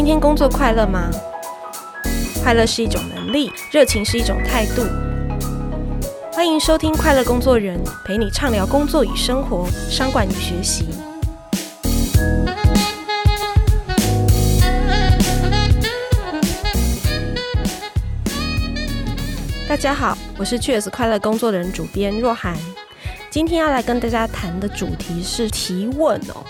今天工作快乐吗？快乐是一种能力，热情是一种态度。欢迎收听《快乐工作人》，陪你畅聊工作与生活、商管与学习。大家好，我是 Cheers 快乐工作人主编若涵。今天要来跟大家谈的主题是提问哦。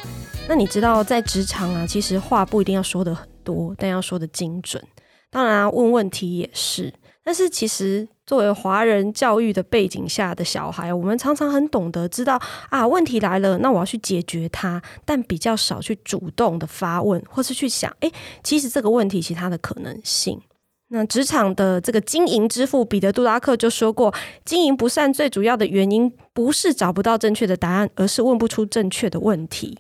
那你知道，在职场啊，其实话不一定要说得很多，但要说的精准。当然，问问题也是。但是其实，作为华人教育的背景下的小孩，我们常常很懂得知道啊，问题来了，那我要去解决它，但比较少去主动的发问，或是去想，诶，其实这个问题其他的可能性。那职场的这个经营之父彼得·杜拉克就说过，经营不善最主要的原因，不是找不到正确的答案，而是问不出正确的问题。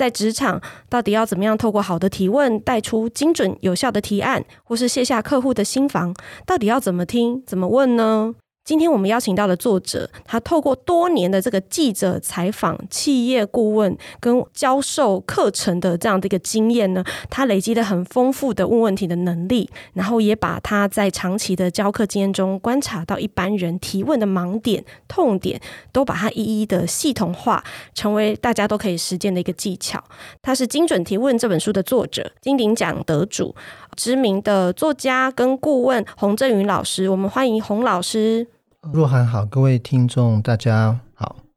在职场，到底要怎么样透过好的提问带出精准有效的提案，或是卸下客户的心防？到底要怎么听、怎么问呢？今天我们邀请到的作者，他透过多年的这个记者采访、企业顾问跟教授课程的这样的一个经验呢，他累积了很丰富的问问题的能力，然后也把他在长期的教课经验中观察到一般人提问的盲点、痛点，都把它一一的系统化，成为大家都可以实践的一个技巧。他是《精准提问》这本书的作者，金鼎奖得主，知名的作家跟顾问洪振云老师。我们欢迎洪老师。若涵好，各位听众大家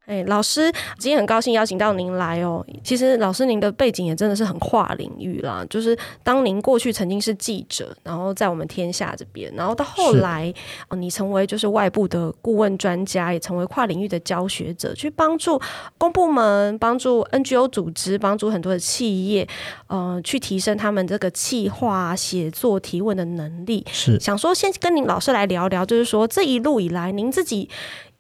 好。哎，老师，今天很高兴邀请到您来哦。其实老师您的背景也真的是很跨领域啦，就是当您过去曾经是记者，然后在我们天下这边，然后到后来，哦，你成为就是外部的顾问专家，也成为跨领域的教学者，去帮助公部门、帮助 NGO 组织、帮助很多的企业，呃，去提升他们这个企划、写作、提问的能力。是想说先跟您老师来聊聊，就是说这一路以来，您自己。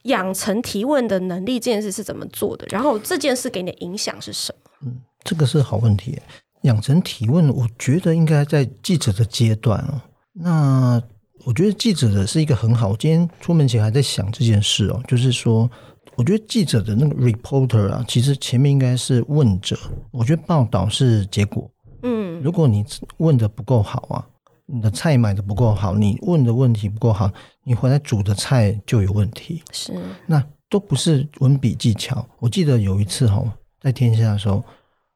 养成提问的能力这件事是怎么做的？然后这件事给你的影响是什么？嗯，这个是好问题。养成提问，我觉得应该在记者的阶段哦。那我觉得记者的是一个很好。我今天出门前还在想这件事哦，就是说，我觉得记者的那个 reporter 啊，其实前面应该是问者。我觉得报道是结果。嗯，如果你问的不够好啊。你的菜买的不够好，你问的问题不够好，你回来煮的菜就有问题。是，那都不是文笔技巧。我记得有一次哈，在天下的时候，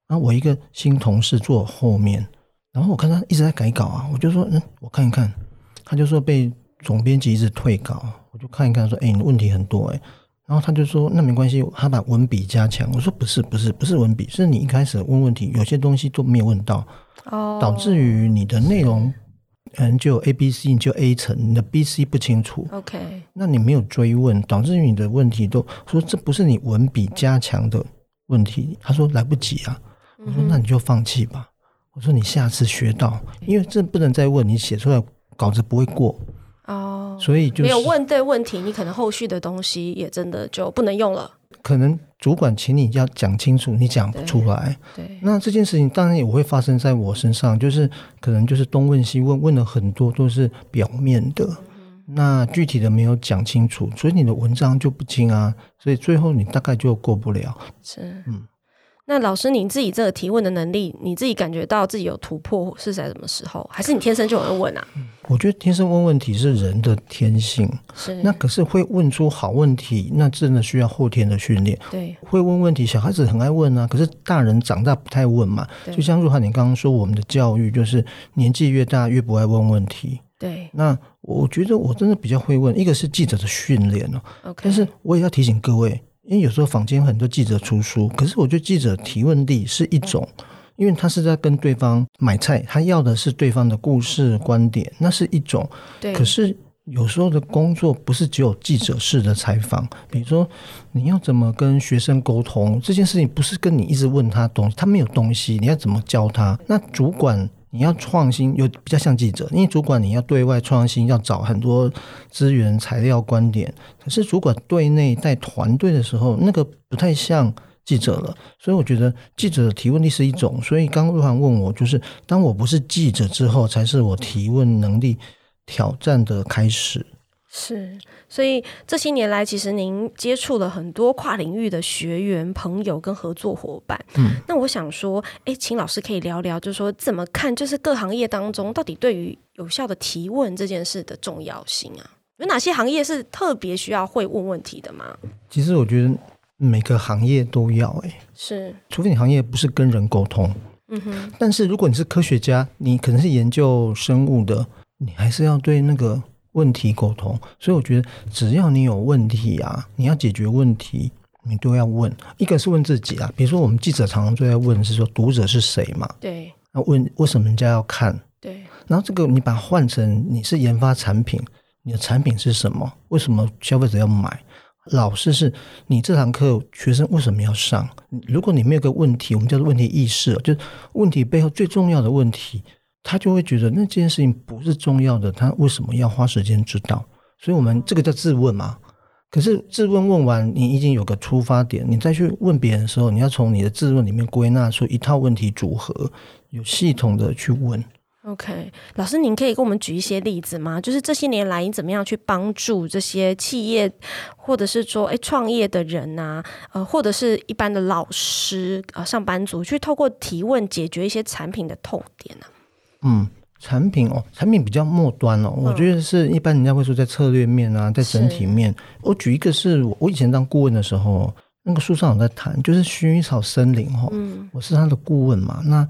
然后我一个新同事坐后面，然后我看他一直在改稿啊，我就说，嗯，我看一看，他就说被总编辑一直退稿，我就看一看，说，哎，你问题很多哎，然后他就说，那没关系，他把文笔加强。我说不是，不是，不是文笔，是你一开始问问题，有些东西都没有问到，哦，导致于你的内容。嗯，就 A、B、C，你就 A 层，你的 B、C 不清楚。OK，那你没有追问，导致于你的问题都说这不是你文笔加强的问题。他说来不及啊，我说那你就放弃吧。我说你下次学到，因为这不能再问，你写出来稿子不会过。哦，所以就没有问对问题，你可能后续的东西也真的就不能用了。可能主管请你要讲清楚，你讲不出来。对，对，那这件事情当然也会发生在我身上，就是可能就是东问西问，问了很多都是表面的，嗯、那具体的没有讲清楚，所以你的文章就不精啊，所以最后你大概就过不了。是，嗯。那老师，你自己这个提问的能力，你自己感觉到自己有突破是在什么时候？还是你天生就很会问啊？我觉得天生问问题是人的天性，是。那可是会问出好问题，那真的需要后天的训练。对，会问问题，小孩子很爱问啊，可是大人长大不太问嘛。就像若涵你刚刚说，我们的教育就是年纪越大越不爱问问题。对。那我觉得我真的比较会问，一个是记者的训练哦。但是我也要提醒各位。因为有时候坊间很多记者出书，可是我觉得记者提问力是一种，因为他是在跟对方买菜，他要的是对方的故事观点，那是一种。对。可是有时候的工作不是只有记者式的采访，比如说你要怎么跟学生沟通这件事情，不是跟你一直问他东西，他没有东西，你要怎么教他？那主管。你要创新，又比较像记者，因为主管你要对外创新，要找很多资源、材料、观点。可是主管对内带团队的时候，那个不太像记者了。所以我觉得记者的提问力是一种。所以刚刚若涵问我，就是当我不是记者之后，才是我提问能力挑战的开始。是，所以这些年来，其实您接触了很多跨领域的学员、朋友跟合作伙伴。嗯，那我想说，哎，请老师可以聊聊，就是说怎么看，就是各行业当中到底对于有效的提问这件事的重要性啊？有哪些行业是特别需要会问问题的吗？其实我觉得每个行业都要，哎，是，除非你行业不是跟人沟通。嗯哼，但是如果你是科学家，你可能是研究生物的，你还是要对那个。问题沟通，所以我觉得只要你有问题啊，你要解决问题，你都要问。一个是问自己啊，比如说我们记者常常都在问，是说读者是谁嘛？对。那问为什么人家要看？对。然后这个你把它换成你是研发产品，你的产品是什么？为什么消费者要买？老师是你这堂课学生为什么要上？如果你没有个问题，我们叫做问题意识，就是问题背后最重要的问题。他就会觉得那件事情不是重要的，他为什么要花时间知道？所以，我们这个叫自问嘛。可是自问问完，你已经有个出发点，你再去问别人的时候，你要从你的自问里面归纳出一套问题组合，有系统的去问。OK，老师，您可以给我们举一些例子吗？就是这些年来，你怎么样去帮助这些企业，或者是说，诶，创业的人呐、啊，呃，或者是一般的老师啊、上班族，去透过提问解决一些产品的痛点呢、啊？嗯，产品哦，产品比较末端哦，嗯、我觉得是一般人家会说在策略面啊，在整体面。我举一个是我以前当顾问的时候，那个书上有在谈，就是薰衣草森林哈、哦，嗯，我是他的顾问嘛，那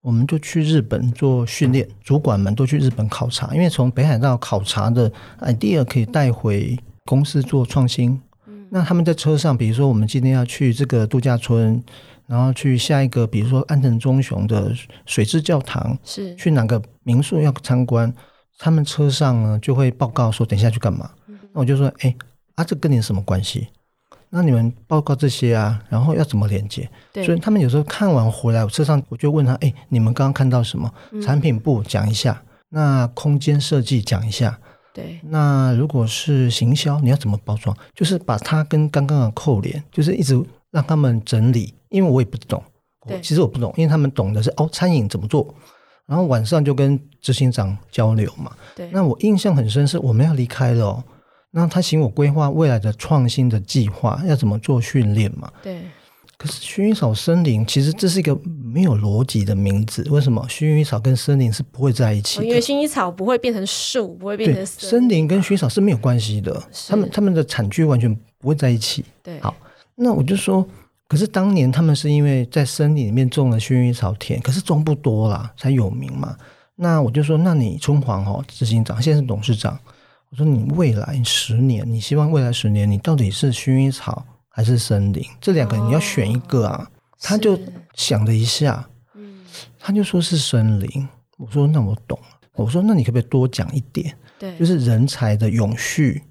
我们就去日本做训练，主管们都去日本考察，因为从北海道考察的 idea 可以带回公司做创新。嗯，那他们在车上，比如说我们今天要去这个度假村。然后去下一个，比如说安藤忠雄的水之教堂，是去哪个民宿要参观，他们车上呢就会报告说等一下去干嘛。嗯、那我就说，哎，啊，这跟你什么关系？那你们报告这些啊，然后要怎么连接？对所以他们有时候看完回来，我车上我就问他，哎，你们刚刚看到什么？嗯、产品部讲一下，那空间设计讲一下，对，那如果是行销，你要怎么包装？就是把它跟刚刚的扣连，就是一直让他们整理。因为我也不懂，对其实我不懂，因为他们懂的是哦，餐饮怎么做，然后晚上就跟执行长交流嘛。对，那我印象很深是我们要离开了哦，那他请我规划未来的创新的计划，要怎么做训练嘛。对，可是薰衣草森林其实这是一个没有逻辑的名字，为什么薰衣草跟森林是不会在一起的？因为薰衣草不会变成树，不会变成森林，森林跟薰衣草是没有关系的，是他们他们的产区完全不会在一起。对，好，那我就说。可是当年他们是因为在森林里面种了薰衣草田，可是种不多啦，才有名嘛。那我就说，那你春黄哦，执行长现在是董事长，我说你未来十年，你希望未来十年你到底是薰衣草还是森林？这两个你要选一个啊。哦、他就想了一下，嗯，他就说是森林。我说那我懂，我说那你可不可以多讲一点？对，就是人才的永续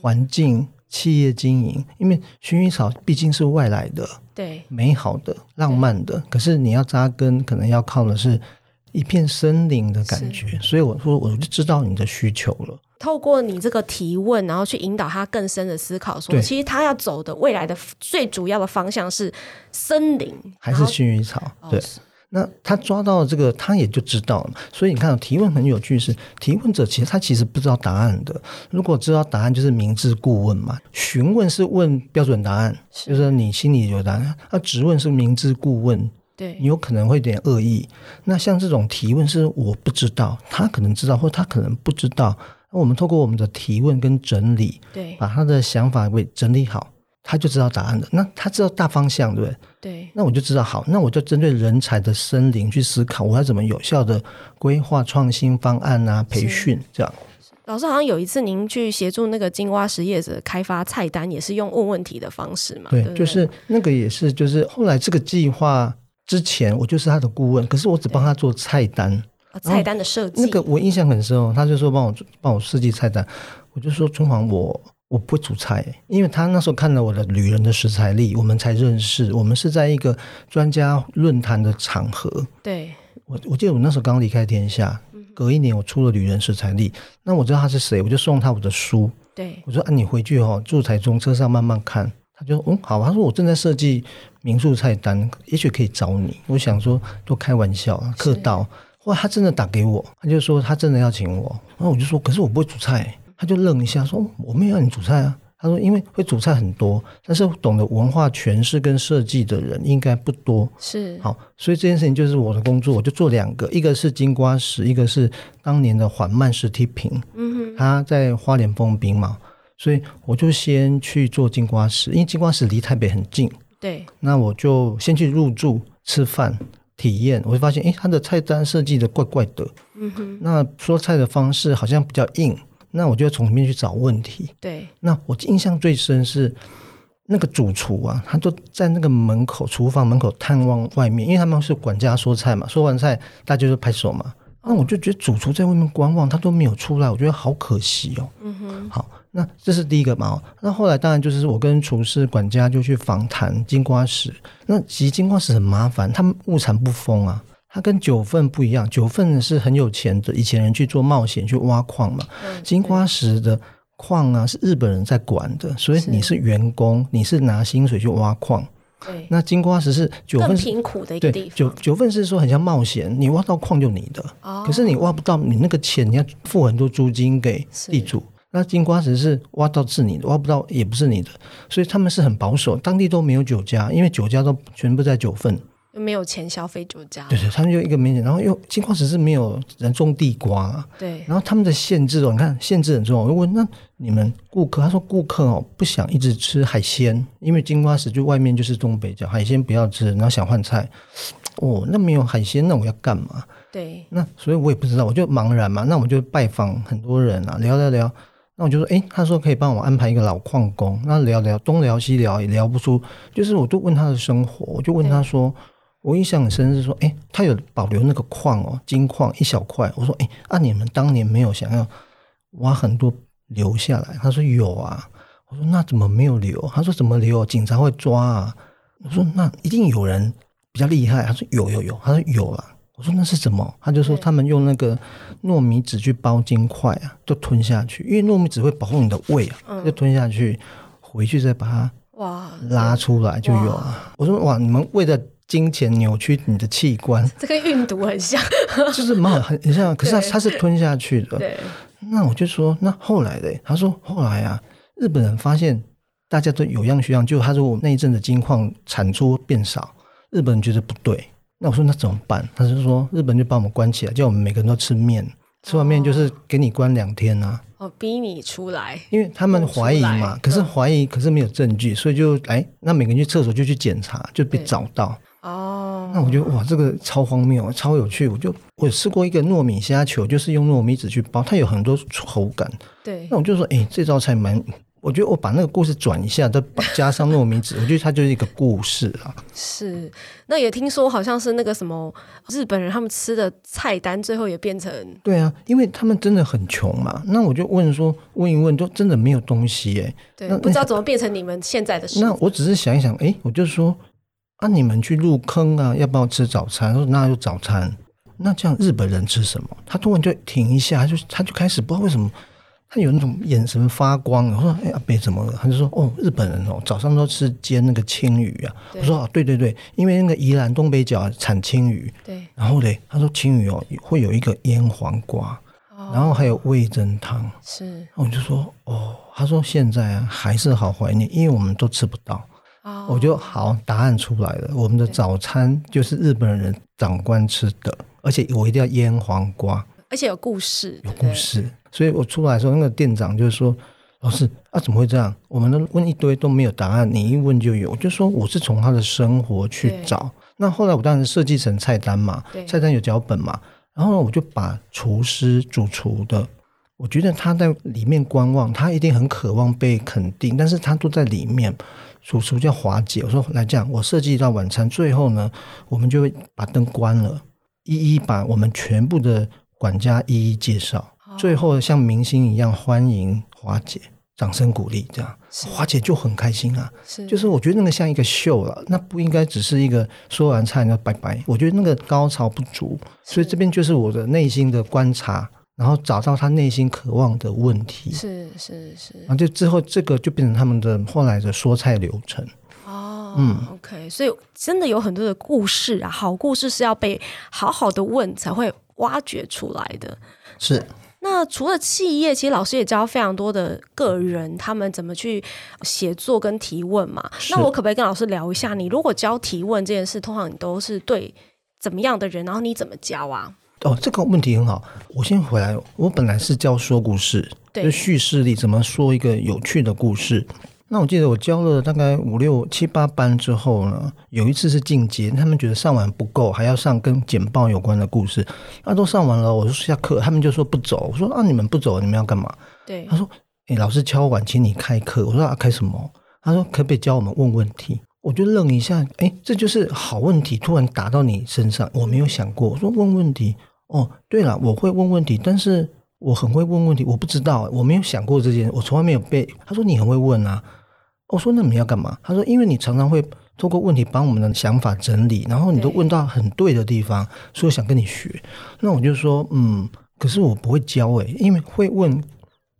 环境。企业经营，因为薰衣草毕竟是外来的，对，美好的、浪漫的。可是你要扎根，可能要靠的是一片森林的感觉。所以我说，我就知道你的需求了。透过你这个提问，然后去引导他更深的思考，说对其实他要走的未来的最主要的方向是森林，还是薰衣草？后对。那他抓到这个，他也就知道了。所以你看，提问很有趣是，是提问者其实他其实不知道答案的。如果知道答案，就是明知故问嘛。询问是问标准答案，是就是你心里有答案。那质问是明知故问，对你有可能会有点恶意。那像这种提问是我不知道，他可能知道，或他可能不知道。那我们透过我们的提问跟整理，对，把他的想法给整理好。他就知道答案了。那他知道大方向，对不对？对。那我就知道，好，那我就针对人才的森林去思考，我要怎么有效的规划创新方案啊，培训这样。老师好像有一次您去协助那个金蛙实业者开发菜单，也是用问问题的方式嘛？对，对对就是那个也是，就是后来这个计划之前，我就是他的顾问，可是我只帮他做菜单，哦、菜单的设计。那个我印象很深哦，他就说帮我帮我设计菜单，我就说春黄我。我不会煮菜，因为他那时候看了我的旅人的食材力，我们才认识。我们是在一个专家论坛的场合。对，我我记得我那时候刚离开天下，隔一年我出了旅人食材力，那我知道他是谁，我就送他我的书。对，我说啊，你回去哦，住台中车上慢慢看。他就嗯好，他说我正在设计民宿菜单，也许可以找你。我想说都开玩笑，客套。后来他真的打给我，他就说他真的要请我，然后我就说可是我不会煮菜。他就愣一下说：“我没有让你煮菜啊。”他说：“因为会煮菜很多，但是懂得文化诠释跟设计的人应该不多。”是好，所以这件事情就是我的工作，我就做两个，一个是金瓜石，一个是当年的缓慢式梯坪。嗯哼，他在花莲封冰嘛，所以我就先去做金瓜石，因为金瓜石离台北很近。对，那我就先去入住吃饭体验，我就发现，诶，他的菜单设计的怪怪的。嗯哼，那说菜的方式好像比较硬。那我就要从里面去找问题。对，那我印象最深是那个主厨啊，他都在那个门口厨房门口探望外面，因为他们是管家说菜嘛，说完菜大家就拍手嘛。那我就觉得主厨在外面观望，他都没有出来，我觉得好可惜哦。嗯哼。好，那这是第一个嘛。那后来当然就是我跟厨师管家就去访谈金瓜石。那其实金瓜石很麻烦，他们物产不丰啊。它跟九份不一样，九份是很有钱的，以前人去做冒险去挖矿嘛。嗯、金瓜石的矿啊是日本人在管的，所以你是员工，是你是拿薪水去挖矿。对，那金瓜石是九份贫苦的一个地方。九九份是说很像冒险，你挖到矿就你的，哦、可是你挖不到，你那个钱你要付很多租金给地主。那金瓜石是挖到是你的，挖不到也不是你的，所以他们是很保守，当地都没有酒家，因为酒家都全部在九份。没有钱消费酒家，对对，他们就一个名字，然后又金瓜石是没有人种地瓜啊，对，然后他们的限制哦，你看限制很重要。如果那你们顾客，他说顾客哦不想一直吃海鲜，因为金瓜石就外面就是东北角，海鲜不要吃，然后想换菜，哦，那没有海鲜，那我要干嘛？对，那所以我也不知道，我就茫然嘛，那我就拜访很多人啊，聊聊聊，那我就说，诶，他说可以帮我安排一个老矿工，那聊聊东聊西聊也聊不出，就是我就问他的生活，我就问他说。我印象很深是说，哎，他有保留那个矿哦，金矿一小块。我说，哎，啊，你们当年没有想要挖很多留下来？他说有啊。我说那怎么没有留？他说怎么留？警察会抓啊。我说那一定有人比较厉害。他说有有有。他说有啊。我说那是什么？他就说他们用那个糯米纸去包金块啊，就吞下去，因为糯米纸会保护你的胃啊，就吞下去，回去再把它哇拉出来就有了。我说哇，你们为了。金钱扭曲你的器官，这跟运毒很像，就是蛮很很像。可是他他是吞下去的。对。那我就说，那后来的，他说后来啊，日本人发现大家都有样学样，就他说我那一阵子金矿产出变少，日本人觉得不对。那我说那怎么办？他就说日本就把我们关起来，叫我们每个人都吃面，吃完面就是给你关两天啊。哦，逼你出来，因为他们怀疑嘛。可是怀疑，可是没有证据，所以就哎，那每个人去厕所就去检查，就被找到。哦，那我觉得哇，这个超荒谬，超有趣。我就我试过一个糯米虾球，就是用糯米纸去包，它有很多口感。对，那我就说，哎，这道菜蛮，我觉得我把那个故事转一下，再加上糯米纸，我觉得它就是一个故事啊。是，那也听说好像是那个什么日本人他们吃的菜单，最后也变成对啊，因为他们真的很穷嘛。那我就问说，问一问，都真的没有东西哎。对，那不知道怎么变成你们现在的事。那我只是想一想，哎，我就说。那、啊、你们去入坑啊？要不要吃早餐？说那就早餐。那这样日本人吃什么？他突然就停一下，他就他就开始不知道为什么，他有那种眼神发光。我说：“哎，阿北怎么了？”他就说：“哦，日本人哦，早上都吃煎那个青鱼啊。”我说：“哦，对对对，因为那个宜兰东北角产青鱼。”对。然后嘞，他说青鱼哦会有一个腌黄瓜，哦、然后还有味噌汤。是。我就说：“哦。”他说：“现在啊还是好怀念，因为我们都吃不到。”我就好，答案出来了。我们的早餐就是日本人长官吃的，而且我一定要腌黄瓜，而且有故事，有故事。所以我出来的时候，那个店长就是说：“老师啊，怎么会这样？我们都问一堆都没有答案，你一问就有。”我就说我是从他的生活去找。那后来我当然设计成菜单嘛，菜单有脚本嘛。然后呢，我就把厨师、主厨的，我觉得他在里面观望，他一定很渴望被肯定，但是他都在里面。主厨叫华姐，我说来这样，我设计一道晚餐，最后呢，我们就会把灯关了，一一把我们全部的管家一一介绍，最后像明星一样欢迎华姐，掌声鼓励，这样华姐就很开心啊，是，就是我觉得那个像一个秀了，那不应该只是一个说完菜就拜拜，我觉得那个高潮不足，所以这边就是我的内心的观察。然后找到他内心渴望的问题，是是是，然后就之后这个就变成他们的后来的说菜流程。哦，嗯，OK，所以真的有很多的故事啊，好故事是要被好好的问才会挖掘出来的。是。那除了企业，其实老师也教非常多的个人，他们怎么去写作跟提问嘛。那我可不可以跟老师聊一下？你如果教提问这件事，通常你都是对怎么样的人？然后你怎么教啊？哦，这个问题很好。我先回来，我本来是教说故事，对，就叙事力怎么说一个有趣的故事。那我记得我教了大概五六七八班之后呢，有一次是进阶，他们觉得上完不够，还要上跟简报有关的故事。那都上完了，我说下课，他们就说不走。我说啊，你们不走，你们要干嘛？对，他说，哎，老师敲碗，请你开课。我说啊，开什么？他说可不可以教我们问问题？我就愣一下，哎，这就是好问题，突然打到你身上，我没有想过。我说问问题，哦，对了，我会问问题，但是我很会问问题，我不知道，我没有想过这件，我从来没有被。他说你很会问啊。我说：“那你要干嘛？”他说：“因为你常常会透过问题帮我们的想法整理，然后你都问到很对的地方，所以我想跟你学。”那我就说：“嗯，可是我不会教诶、欸，因为会问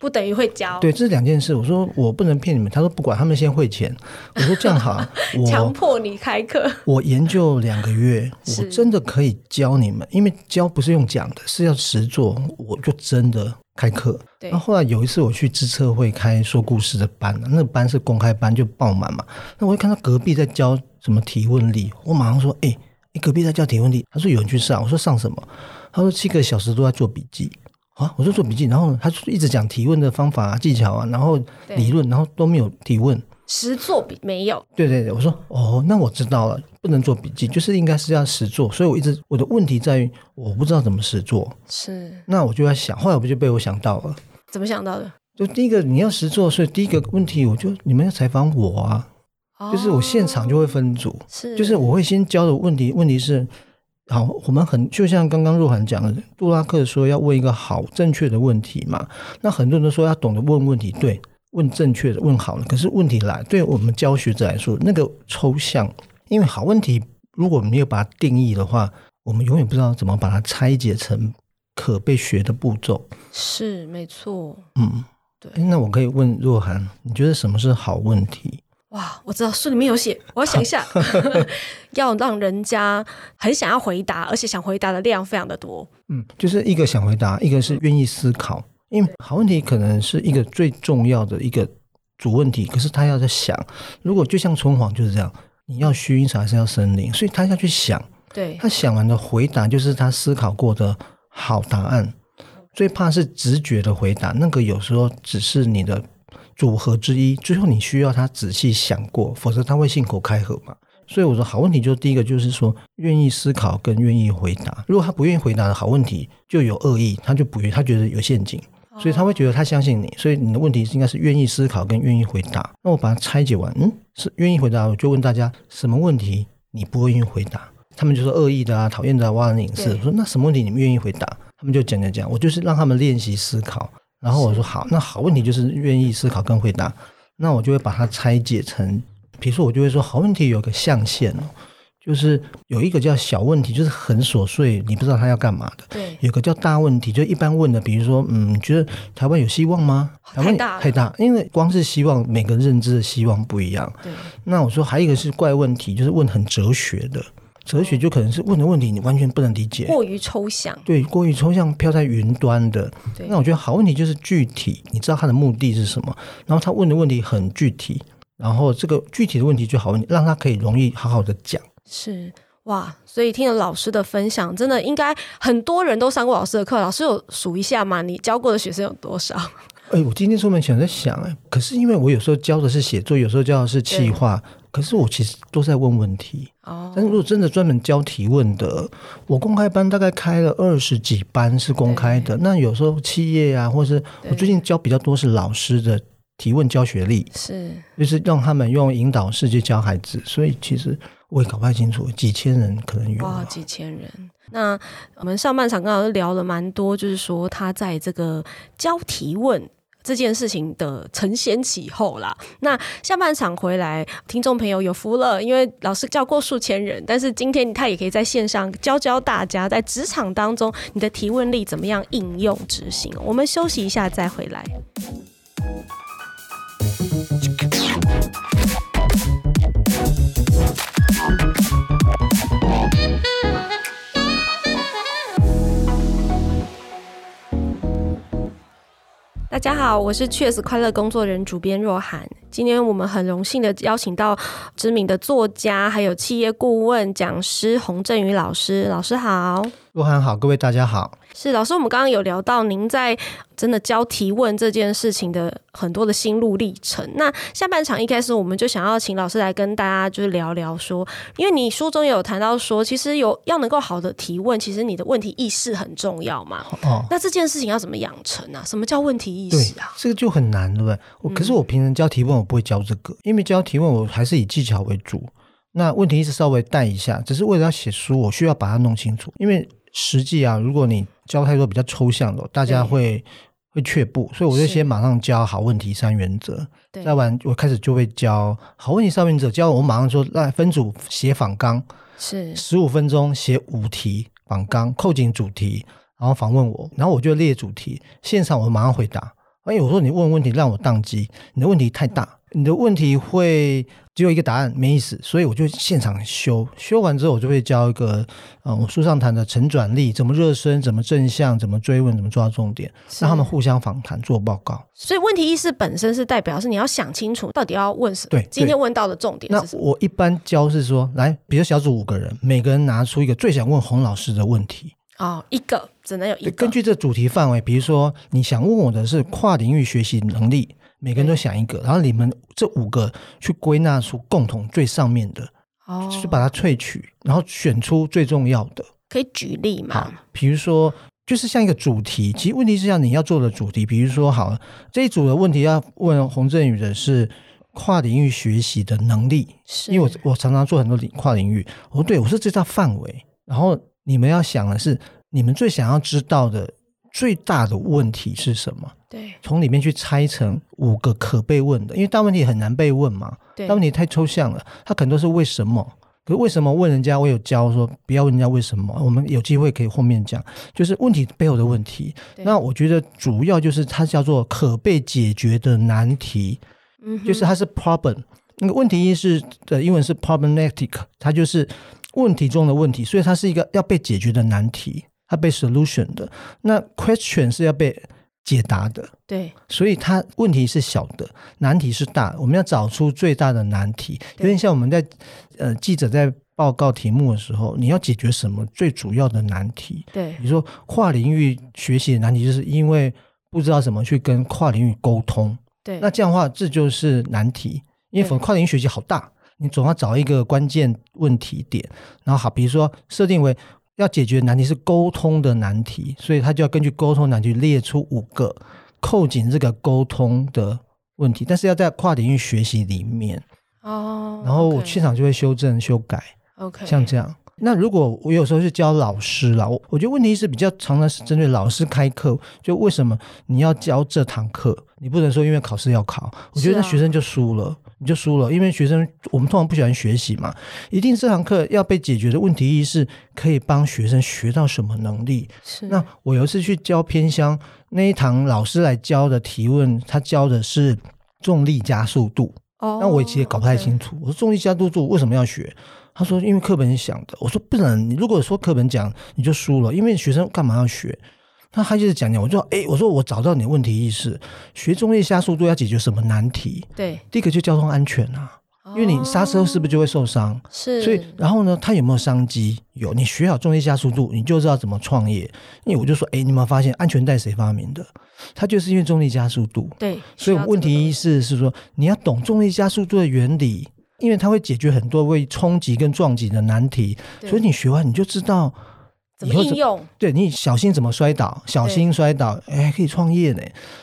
不等于会教。对，这是两件事。”我说：“我不能骗你们。”他说：“不管，他们先汇钱。”我说：“这样好，我强迫你开课。我研究两个月，我真的可以教你们，因为教不是用讲的，是要实做。我就真的。”开课，那后，来有一次我去知策会开说故事的班，那个班是公开班，就爆满嘛。那我一看到隔壁在教什么提问力，我马上说：“哎，你隔壁在教提问力？”他说：“有人去上。”我说：“上什么？”他说：“七个小时都在做笔记。”啊，我就做笔记，然后他就一直讲提问的方法啊、技巧啊，然后理论，然后都没有提问。实做笔没有，对对对，我说哦，那我知道了，不能做笔记，就是应该是要实做。所以我一直我的问题在于，我不知道怎么实做。是，那我就在想，后来我不就被我想到了？怎么想到的？就第一个你要实做，所以第一个问题，我就你们要采访我啊，哦、就是我现场就会分组，是，就是我会先教的问题，问题是好，我们很就像刚刚若涵讲的，杜拉克说要问一个好正确的问题嘛，那很多人都说要懂得问问题，对。问正确的，问好了。可是问题来，对我们教学者来说，那个抽象，因为好问题，如果没有把它定义的话，我们永远不知道怎么把它拆解成可被学的步骤。是，没错。嗯，对。那我可以问若涵，你觉得什么是好问题？哇，我知道书里面有写，我要想一下，要让人家很想要回答，而且想回答的量非常的多。嗯，就是一个想回答，一个是愿意思考。因为好问题可能是一个最重要的一个主问题，可是他要在想，如果就像春黄就是这样，你要薰衣草还是要森林？所以他要去想，对，他想完的回答就是他思考过的好答案。最怕是直觉的回答，那个有时候只是你的组合之一，最后你需要他仔细想过，否则他会信口开河嘛。所以我说好问题就第一个就是说愿意思考跟愿意回答。如果他不愿意回答的好问题就有恶意，他就不愿，他觉得有陷阱。所以他会觉得他相信你，所以你的问题应该是愿意思考跟愿意回答。那我把它拆解完，嗯，是愿意回答，我就问大家什么问题你不愿意回答？他们就说恶意的啊，讨厌的啊，挖人隐私。我说那什么问题你们愿意回答？他们就讲讲讲，我就是让他们练习思考。然后我说好，那好问题就是愿意思考跟回答。那我就会把它拆解成，比如说我就会说好问题有个象限哦。就是有一个叫小问题，就是很琐碎，你不知道他要干嘛的。对，有个叫大问题，就一般问的，比如说，嗯，你觉得台湾有希望吗？台湾太大太大，因为光是希望，每个认知的希望不一样。对。那我说还有一个是怪问题，就是问很哲学的，哲学就可能是问的问题你完全不能理解，过于抽象。对，过于抽象，飘在云端的。对。那我觉得好问题就是具体，你知道他的目的是什么，然后他问的问题很具体，然后这个具体的问题就好问题，让他可以容易好好的讲。是。哇，所以听了老师的分享，真的应该很多人都上过老师的课。老师有数一下吗？你教过的学生有多少？哎，我今天出门前在想，哎，可是因为我有时候教的是写作，有时候教的是企划，可是我其实都在问问题。哦，但是如果真的专门教提问的，我公开班大概开了二十几班是公开的。那有时候企业啊，或是我最近教比较多是老师的提问教学力，是就是让他们用引导式去教孩子，所以其实。我也搞不太清楚，几千人可能有。哇，几千人！那我们上半场刚好聊了蛮多，就是说他在这个教提问这件事情的承先启后啦。那下半场回来，听众朋友有福了，因为老师教过数千人，但是今天他也可以在线上教教大家，在职场当中你的提问力怎么样应用执行。我们休息一下再回来。大家好，我是 Cheers 快乐工作人主编若涵。今天我们很荣幸的邀请到知名的作家，还有企业顾问、讲师洪振宇老师。老师好，若涵好，各位大家好。是老师，我们刚刚有聊到您在真的教提问这件事情的很多的心路历程。那下半场一开始，我们就想要请老师来跟大家就是聊聊说，因为你书中有谈到说，其实有要能够好的提问，其实你的问题意识很重要嘛。哦，那这件事情要怎么养成啊？什么叫问题意识啊？这个就很难，对不对？我可是我平常教提问，我不会教这个，嗯、因为教提问我还是以技巧为主。那问题意识稍微带一下，只是为了要写书，我需要把它弄清楚，因为。实际啊，如果你教太多比较抽象的，大家会会却步，所以我就先马上教好问题三原则。对，再完我开始就会教好问题三原则，教我马上说来分组写访纲，是。十五分钟写五题访纲，扣紧主题，然后访问我，然后我就列主题，现场我马上回答。哎，我说你问问题让我宕机，你的问题太大，你的问题会。只有一个答案没意思，所以我就现场修。修完之后，我就会教一个，呃，我书上谈的成转力，怎么热身，怎么正向，怎么追问，怎么抓重点，让他们互相访谈做报告。所以问题意识本身是代表是你要想清楚到底要问什么。对，今天问到的重点是什么？那我一般教是说，来，比如小组五个人，每个人拿出一个最想问洪老师的问题。哦，一个只能有一个。根据这主题范围，比如说你想问我的是跨领域学习能力。每个人都想一个，然后你们这五个去归纳出共同最上面的，哦，就是把它萃取，然后选出最重要的。可以举例吗？好，比如说，就是像一个主题，其实问题是像你要做的主题。比如说，好，这一组的问题要问洪振宇的是跨领域学习的能力，是因为我我常常做很多领跨领域。哦，对，我是这叫范围。然后你们要想的是，你们最想要知道的。最大的问题是什么？对，从里面去拆成五个可被问的，因为大问题很难被问嘛。对，大问题太抽象了，它可能都是为什么？可是为什么问人家？我有教说不要问人家为什么，我们有机会可以后面讲，就是问题背后的问题。那我觉得主要就是它叫做可被解决的难题，嗯，就是它是 problem，那个问题一是的英文是 problematic，它就是问题中的问题，所以它是一个要被解决的难题。它被 solution 的，那 question 是要被解答的，对，所以它问题是小的，难题是大，我们要找出最大的难题。有点像我们在呃记者在报告题目的时候，你要解决什么最主要的难题？对，你说跨领域学习的难题，就是因为不知道怎么去跟跨领域沟通。对，那这样的话，这就是难题，因为跨领域学习好大，你总要找一个关键问题点，然后好，比如说设定为。要解决的难题是沟通的难题，所以他就要根据沟通难题列出五个扣紧这个沟通的问题，但是要在跨领域学习里面哦。然后我现场就会修正修改，OK，像这样。那如果我有时候是教老师了，我我觉得问题是比较常常是针对老师开课，就为什么你要教这堂课？你不能说因为考试要考，我觉得那学生就输了。你就输了，因为学生我们通常不喜欢学习嘛，一定这堂课要被解决的问题意识可以帮学生学到什么能力？是。那我有一次去教偏乡那一堂，老师来教的提问，他教的是重力加速度。哦。那我其实也搞不太清楚我说重力加速度为什么要学？他说因为课本想的。我说不能，你如果说课本讲你就输了，因为学生干嘛要学？那他就是讲讲，我就说，哎，我说我找到你的问题意识，学重力加速度要解决什么难题？对，第一个就交通安全啊，因为你刹车是不是就会受伤？是，所以然后呢，他有没有商机？有，你学好重力加速度，你就知道怎么创业。因为我就说，哎，你有没有发现安全带谁发明的？它就是因为重力加速度。对，所以问题意识是说，你要懂重力加速度的原理，因为它会解决很多为冲击跟撞击的难题。所以你学完你就知道。怎么应用？对，你小心怎么摔倒，小心摔倒，哎，可以创业呢。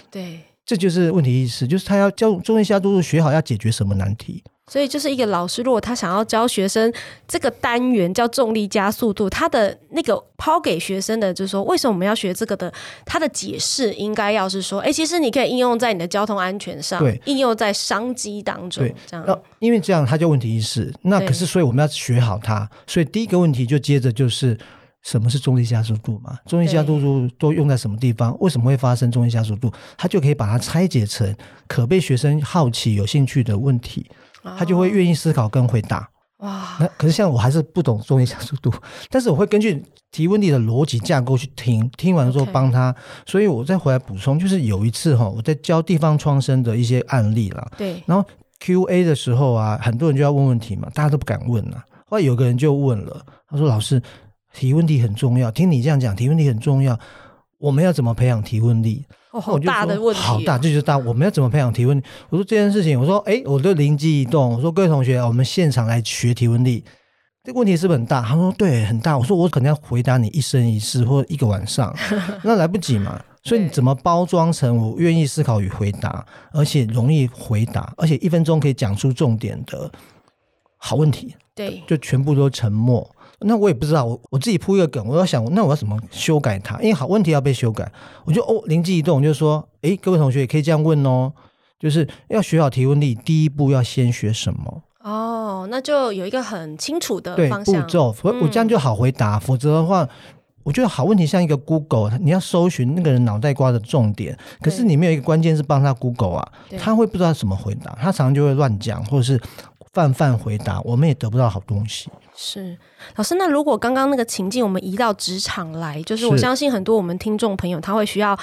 对，这就是问题意识，就是他要教重力加速度学好要解决什么难题。所以就是一个老师，如果他想要教学生这个单元叫重力加速度，他的那个抛给学生的就是说，为什么我们要学这个的？他的解释应该要是说，哎，其实你可以应用在你的交通安全上，对，应用在商机当中，对，这样。那因为这样，他就问题意识。那可是，所以我们要学好它。所以第一个问题就接着就是。什么是重力加速度嘛？重力加速度都用在什么地方？为什么会发生重力加速度？他就可以把它拆解成可被学生好奇、有兴趣的问题，他就会愿意思考跟回答。哇！那可是像我还是不懂重力加速度，但是我会根据提问题的逻辑架构去听，听完之后帮他。所以我再回来补充，就是有一次哈，我在教地方创生的一些案例啦。对。然后 Q&A 的时候啊，很多人就要问问题嘛，大家都不敢问啊。后来有个人就问了，他说：“老师，提问题很重要，听你这样讲，提问题很重要，我们要怎么培养提问力？”哦，好大的问题，好大，这就是大。我们要怎么培养提问力？我说这件事情，我说，哎，我就灵机一动，我说各位同学，我们现场来学提问力。这个问题是不是很大？他说对，很大。我说我可能要回答你一生一世或一个晚上，那来不及嘛。所以你怎么包装成我愿意思考与回答，而且容易回答，而且一分钟可以讲出重点的好问题？对，就全部都沉默。那我也不知道，我我自己铺一个梗，我要想，那我要怎么修改它？因为好问题要被修改，我就哦灵机一动，就说，诶，各位同学也可以这样问哦，就是要学好提问力，第一步要先学什么？哦，那就有一个很清楚的方向步骤，我我这样就好回答。嗯、否则的话，我觉得好问题像一个 Google，你要搜寻那个人脑袋瓜的重点，可是你没有一个关键是帮他 Google 啊，他会不知道怎么回答，他常常就会乱讲，或者是泛泛回答，我们也得不到好东西。是老师，那如果刚刚那个情境我们移到职场来，就是我相信很多我们听众朋友他会需要。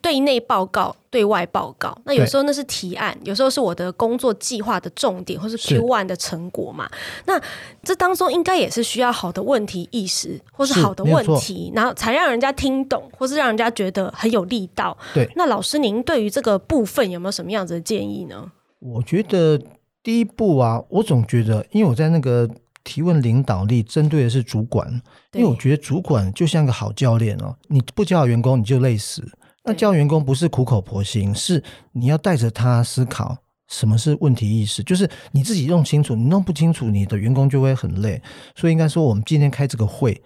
对内报告、对外报告，那有时候那是提案，有时候是我的工作计划的重点，或是 Q1 的成果嘛。那这当中应该也是需要好的问题意识，或是好的问题，然后才让人家听懂，或是让人家觉得很有力道。对，那老师您对于这个部分有没有什么样子的建议呢？我觉得第一步啊，我总觉得，因为我在那个提问领导力针对的是主管，因为我觉得主管就像个好教练哦，你不教员工，你就累死。那教员工不是苦口婆心，是你要带着他思考什么是问题意识，就是你自己弄清楚，你弄不清楚，你的员工就会很累。所以应该说，我们今天开这个会，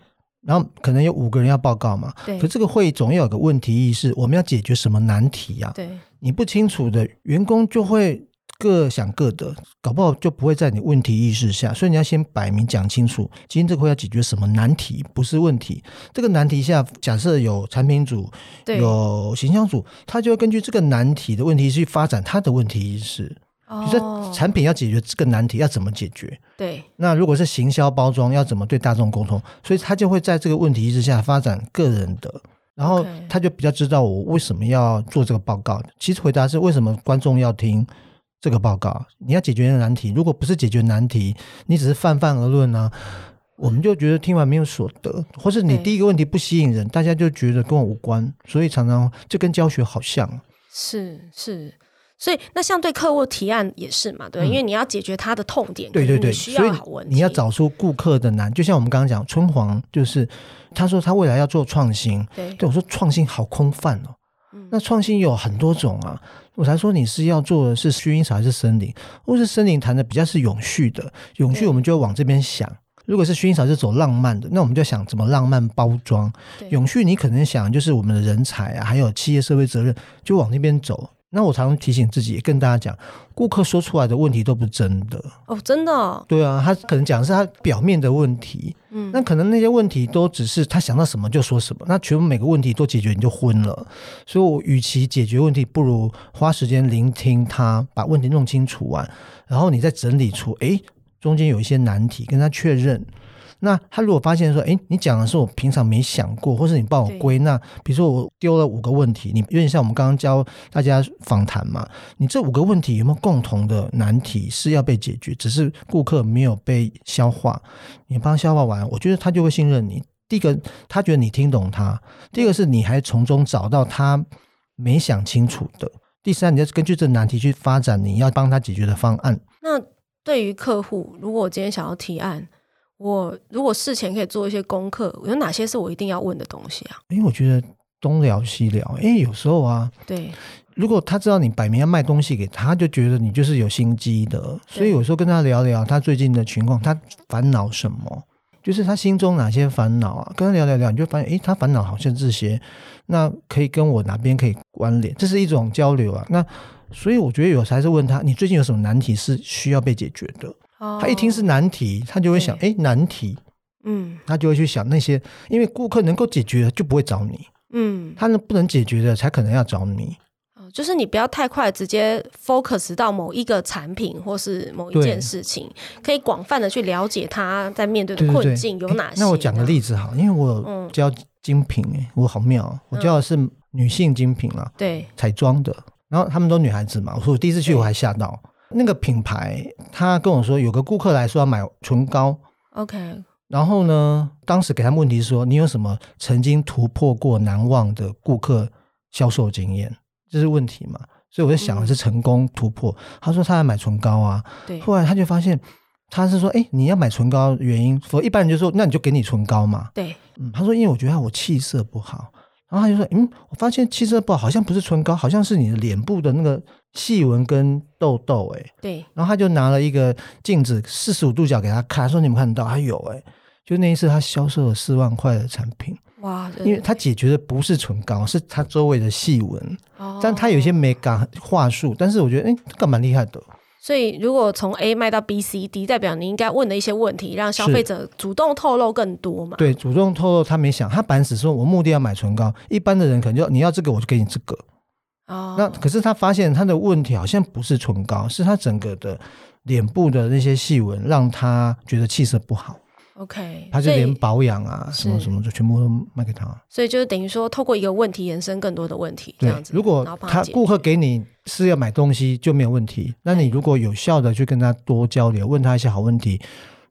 然后可能有五个人要报告嘛，对。可这个会总要有个问题意识，我们要解决什么难题呀？对。你不清楚的员工就会。各想各的，搞不好就不会在你问题意识下，所以你要先摆明讲清楚，今天这个会要解决什么难题，不是问题。这个难题下，假设有产品组，有形象组，他就会根据这个难题的问题去发展他的问题意识。哦，就是产品要解决这个难题，要怎么解决？对。那如果是行销包装，要怎么对大众沟通？所以他就会在这个问题意识下发展个人的，然后他就比较知道我为什么要做这个报告。其实回答是为什么观众要听。这个报告，你要解决的难题，如果不是解决难题，你只是泛泛而论呢、啊，我们就觉得听完没有所得，或是你第一个问题不吸引人，大家就觉得跟我无关，所以常常就跟教学好像。是是，所以那像对客户提案也是嘛，对，嗯、因为你要解决他的痛点，对对对，需要好问题，你要找出顾客的难，就像我们刚刚讲，春黄就是他说他未来要做创新，对，对我说创新好空泛哦，嗯、那创新有很多种啊。我才说你是要做的是薰衣草还是森林？或是森林谈的比较是永续的，永续我们就往这边想。如果是薰衣草是走浪漫的，那我们就想怎么浪漫包装。永续你可能想就是我们的人才啊，还有企业社会责任，就往那边走。那我常常提醒自己，也跟大家讲，顾客说出来的问题都不是真的哦，真的哦？对啊，他可能讲的是他表面的问题，嗯，那可能那些问题都只是他想到什么就说什么，那全部每个问题都解决你就昏了。所以我与其解决问题，不如花时间聆听他，把问题弄清楚完，然后你再整理出，哎，中间有一些难题，跟他确认。那他如果发现说，哎，你讲的是我平常没想过，或是你帮我归纳，比如说我丢了五个问题，你有点像我们刚刚教大家访谈嘛，你这五个问题有没有共同的难题是要被解决，只是顾客没有被消化，你帮他消化完，我觉得他就会信任你。第一个，他觉得你听懂他；第二个是你还从中找到他没想清楚的；第三，你要根据这难题去发展你要帮他解决的方案。那对于客户，如果我今天想要提案，我如果事前可以做一些功课，有哪些是我一定要问的东西啊？因为我觉得东聊西聊，因为有时候啊，对，如果他知道你摆明要卖东西给他，他就觉得你就是有心机的。所以有时候跟他聊聊他最近的情况，他烦恼什么，就是他心中哪些烦恼啊？跟他聊聊聊，你就发现，诶，他烦恼好像这些，那可以跟我哪边可以关联？这是一种交流啊。那所以我觉得有时还是问他，你最近有什么难题是需要被解决的？他一听是难题，他就会想，哎，难题，嗯，他就会去想那些，因为顾客能够解决的就不会找你，嗯，他能不能解决的才可能要找你，就是你不要太快直接 focus 到某一个产品或是某一件事情，可以广泛的去了解他在面对的困境有哪些。那我讲个例子好，因为我教精品，我好妙，我教的是女性精品啦，对，彩妆的，然后他们都女孩子嘛，我说我第一次去我还吓到，那个品牌他跟我说有个顾客来说要买唇膏，OK，然后呢，当时给他们问题是说你有什么曾经突破过难忘的顾客销售经验？这是问题嘛？所以我就想的是成功突破。嗯、他说他要买唇膏啊，对。后来他就发现，他是说，哎，你要买唇膏原因，说一般人就说，那你就给你唇膏嘛。对。嗯，他说因为我觉得我气色不好，然后他就说，嗯，我发现气色不好，好像不是唇膏，好像是你的脸部的那个细纹跟痘痘，哎。对。然后他就拿了一个镜子，四十五度角给他看，说你们看得到，他有哎，就那一次他销售了四万块的产品。哇，因为他解决的不是唇膏，是他周围的细纹，哦、但他有些美感话术，但是我觉得，哎，这个蛮厉害的。所以，如果从 A 卖到 B、C、D，代表你应该问的一些问题，让消费者主动透露更多嘛？对，主动透露，他没想，他本来只说我目的要买唇膏，一般的人可能就你要这个，我就给你这个。哦，那可是他发现他的问题好像不是唇膏，是他整个的脸部的那些细纹，让他觉得气色不好。OK，他就连保养啊什么什么，就全部都卖给他。所以就是等于说，透过一个问题延伸更多的问题，这样子。如果他顾客给你是要买东西就没有问题，那你如果有效的去跟他多交流，问他一些好问题，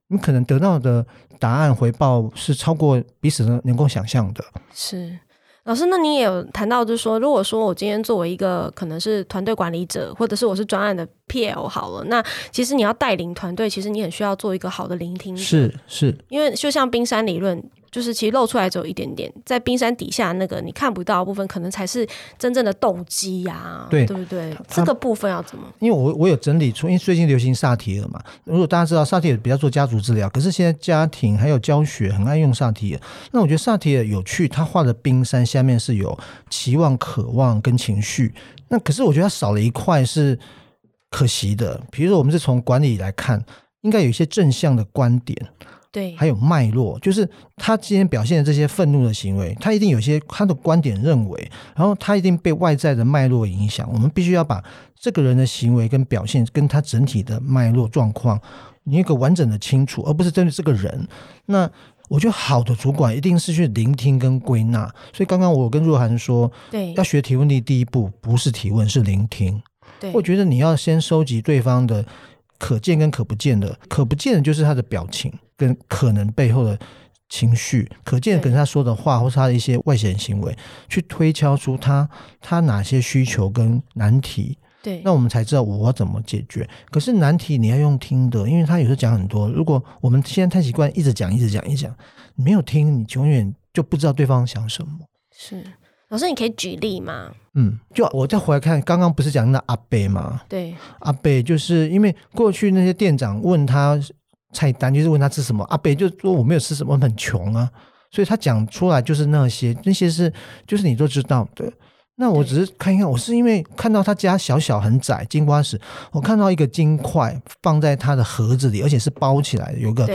你可能得到的答案回报是超过彼此能够想象的。是。老师，那你也有谈到，就是说，如果说我今天作为一个可能是团队管理者，或者是我是专案的 PL 好了，那其实你要带领团队，其实你很需要做一个好的聆听者。是是，因为就像冰山理论。就是其实露出来只有一点点，在冰山底下那个你看不到的部分，可能才是真正的动机呀、啊，对对不对？这个部分要怎么？因为我我有整理出，因为最近流行萨提尔嘛，如果大家知道萨提尔比较做家族治疗，可是现在家庭还有教学很爱用萨提尔。那我觉得萨提尔有趣，他画的冰山下面是有期望、渴望跟情绪。那可是我觉得他少了一块是可惜的，比如说我们是从管理来看，应该有一些正向的观点。对，还有脉络，就是他今天表现的这些愤怒的行为，他一定有些他的观点认为，然后他一定被外在的脉络影响。我们必须要把这个人的行为跟表现，跟他整体的脉络状况，你有个完整的清楚，而不是针对这个人。那我觉得好的主管一定是去聆听跟归纳。所以刚刚我跟若涵说，对，要学提问力，第一步不是提问，是聆听。对，我觉得你要先收集对方的可见跟可不见的，可不见的就是他的表情。跟可能背后的情绪，可见可能他说的话，或是他的一些外显行为，去推敲出他他哪些需求跟难题。对，那我们才知道我要怎么解决。可是难题你要用听的，因为他有时候讲很多。如果我们现在太习惯一直讲、一直讲、一直讲，你没有听，你永远就不知道对方想什么。是，老师，你可以举例吗？嗯，就我再回来看，刚刚不是讲那阿贝吗？对，阿贝就是因为过去那些店长问他。菜单就是问他吃什么，阿北就说我没有吃什么，很穷啊，所以他讲出来就是那些，那些是就是你都知道的。那我只是看一看，我是因为看到他家小小很窄金瓜石，我看到一个金块放在他的盒子里，而且是包起来的，有个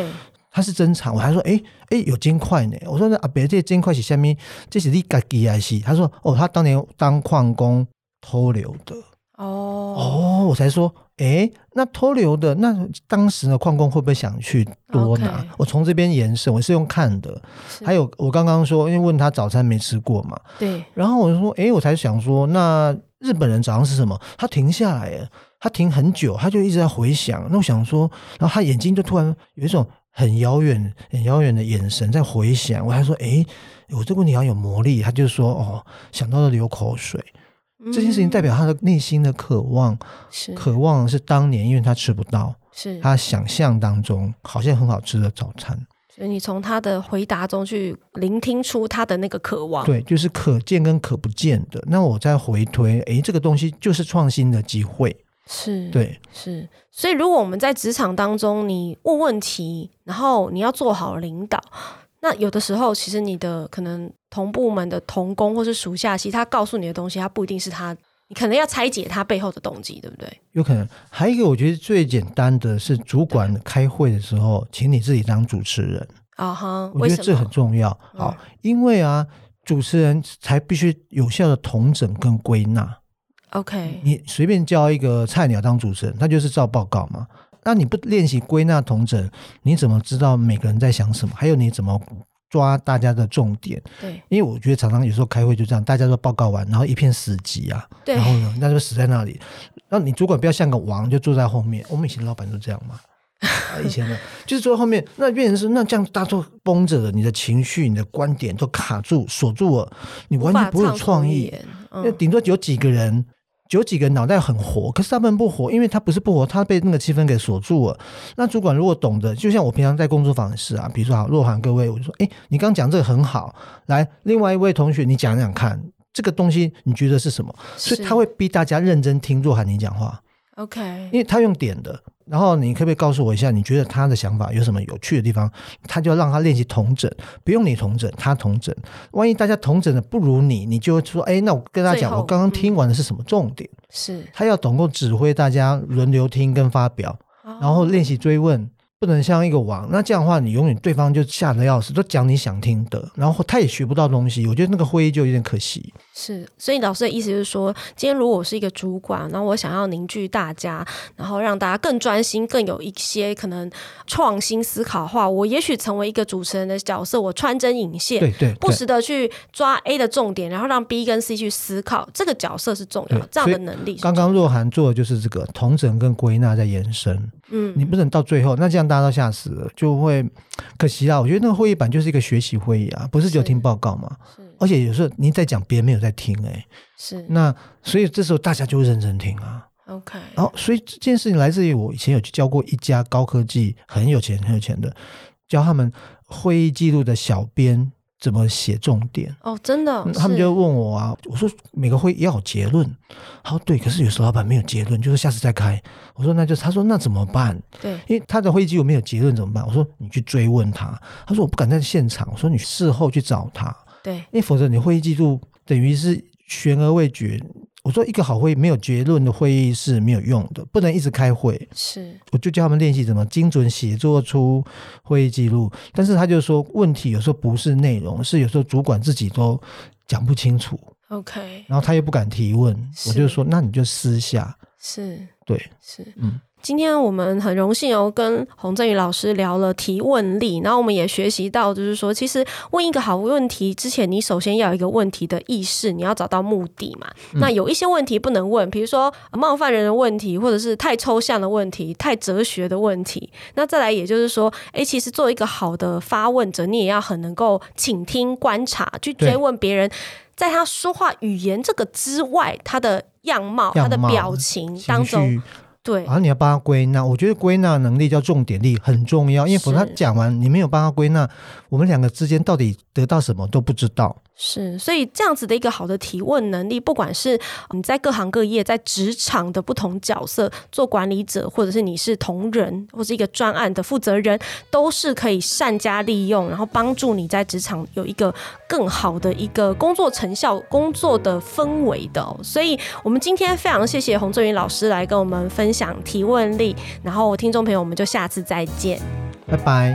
他是珍藏，我还说哎哎有金块呢，我说那阿北这金块是下面这是你家己还是？他说哦他当年当矿工偷留的哦哦，我才说。哎，那偷流的，那当时呢，矿工会不会想去多拿？Okay. 我从这边延伸，我是用看的。还有，我刚刚说，因为问他早餐没吃过嘛，对。然后我就说，哎，我才想说，那日本人早上是什么？他停下来，他停很久，他就一直在回想。那我想说，然后他眼睛就突然有一种很遥远、很遥远的眼神在回想。我还说，哎，我这个问题好像有魔力。他就说，哦，想到了流口水。这件事情代表他的内心的渴望，是渴望是当年因为他吃不到，是他想象当中好像很好吃的早餐。所以你从他的回答中去聆听出他的那个渴望，对，就是可见跟可不见的。那我再回推，诶，这个东西就是创新的机会，是对，是。所以如果我们在职场当中，你问问题，然后你要做好领导。那有的时候，其实你的可能同部门的同工或是属下，其实他告诉你的东西，他不一定是他，你可能要拆解他背后的动机，对不对？有可能。还有一个，我觉得最简单的是，主管开会的时候，请你自己当主持人啊哈。我觉得这很重要。好，因为啊，主持人才必须有效的统整跟归纳。OK，你随便叫一个菜鸟当主持人，他就是照报告嘛。那你不练习归纳同整，你怎么知道每个人在想什么？还有你怎么抓大家的重点？对，因为我觉得常常有时候开会就这样，大家都报告完，然后一片死寂啊。对，然后呢，那就死在那里。那你主管不要像个王，就坐在后面。我们以前老板都这样嘛。以前的，就是坐在后面，那变成是那这样，大家都绷着了，你的情绪、你的观点都卡住、锁住了，你完全不会有创意。那、嗯、顶多有几个人。有几个脑袋很活，可是他们不活，因为他不是不活，他被那个气氛给锁住了。那主管如果懂得，就像我平常在工作坊是啊，比如说好，若涵各位，我就说，哎，你刚讲这个很好，来，另外一位同学，你讲讲看，这个东西你觉得是什么？所以他会逼大家认真听若涵你讲话。OK，因为他用点的。然后你可不可以告诉我一下，你觉得他的想法有什么有趣的地方？他就要让他练习同整，不用你同整，他同整。万一大家同整的不如你，你就说：“哎，那我跟他讲，我刚刚听完的是什么重点？”是他要懂够指挥大家轮流听跟发表，然后练习追问。不能像一个王，那这样的话，你永远对方就吓得要死，都讲你想听的，然后他也学不到东西。我觉得那个会议就有点可惜。是，所以老师的意思就是说，今天如果我是一个主管，然后我想要凝聚大家，然后让大家更专心，更有一些可能创新思考的话，我也许成为一个主持人的角色，我穿针引线，对对，不时的去抓 A 的重点，然后让 B 跟 C 去思考，这个角色是重要，这样的能力。刚刚若涵做的就是这个同整跟归纳在延伸。嗯，你不能到最后，那这样大家都吓死了，就会可惜啊。我觉得那个会议版就是一个学习会议啊，不是只有听报告嘛。是，而且有时候你在讲，别人没有在听，哎，是。那所以这时候大家就会认真听啊。OK。然后，所以这件事情来自于我以前有去教过一家高科技很有钱很有钱的，教他们会议记录的小编。怎么写重点？哦，真的，他们就问我啊。我说每个会要有结论。他说对，可是有时候老板没有结论，就是下次再开。我说那就他说那怎么办？对，因为他的会议记录没有结论怎么办？我说你去追问他。他说我不敢在现场。我说你事后去找他。对，因为否则你会议记录等于是悬而未决。我说一个好会议没有结论的会议是没有用的，不能一直开会。是，我就教他们练习怎么精准写作出会议记录。但是他就说，问题有时候不是内容，是有时候主管自己都讲不清楚。OK，然后他又不敢提问，我就说那你就私下。是，对，是，嗯。今天我们很荣幸哦，跟洪振宇老师聊了提问力，然后我们也学习到，就是说，其实问一个好问题之前，你首先要有一个问题的意识，你要找到目的嘛。嗯、那有一些问题不能问，比如说冒犯人的问题，或者是太抽象的问题、太哲学的问题。那再来，也就是说，诶，其实做一个好的发问者，你也要很能够倾听、观察，去追问别人，在他说话语言这个之外，他的样貌他的表情当中。对，然后你要帮他归纳，我觉得归纳能力叫重点力很重要，因为否则他讲完你没有帮他归纳，我们两个之间到底得到什么都不知道。是，所以这样子的一个好的提问能力，不管是你在各行各业，在职场的不同角色，做管理者，或者是你是同仁，或是一个专案的负责人，都是可以善加利用，然后帮助你在职场有一个更好的一个工作成效、工作的氛围的。所以，我们今天非常谢谢洪振宇老师来跟我们分想提问力，然后听众朋友，我们就下次再见，拜拜。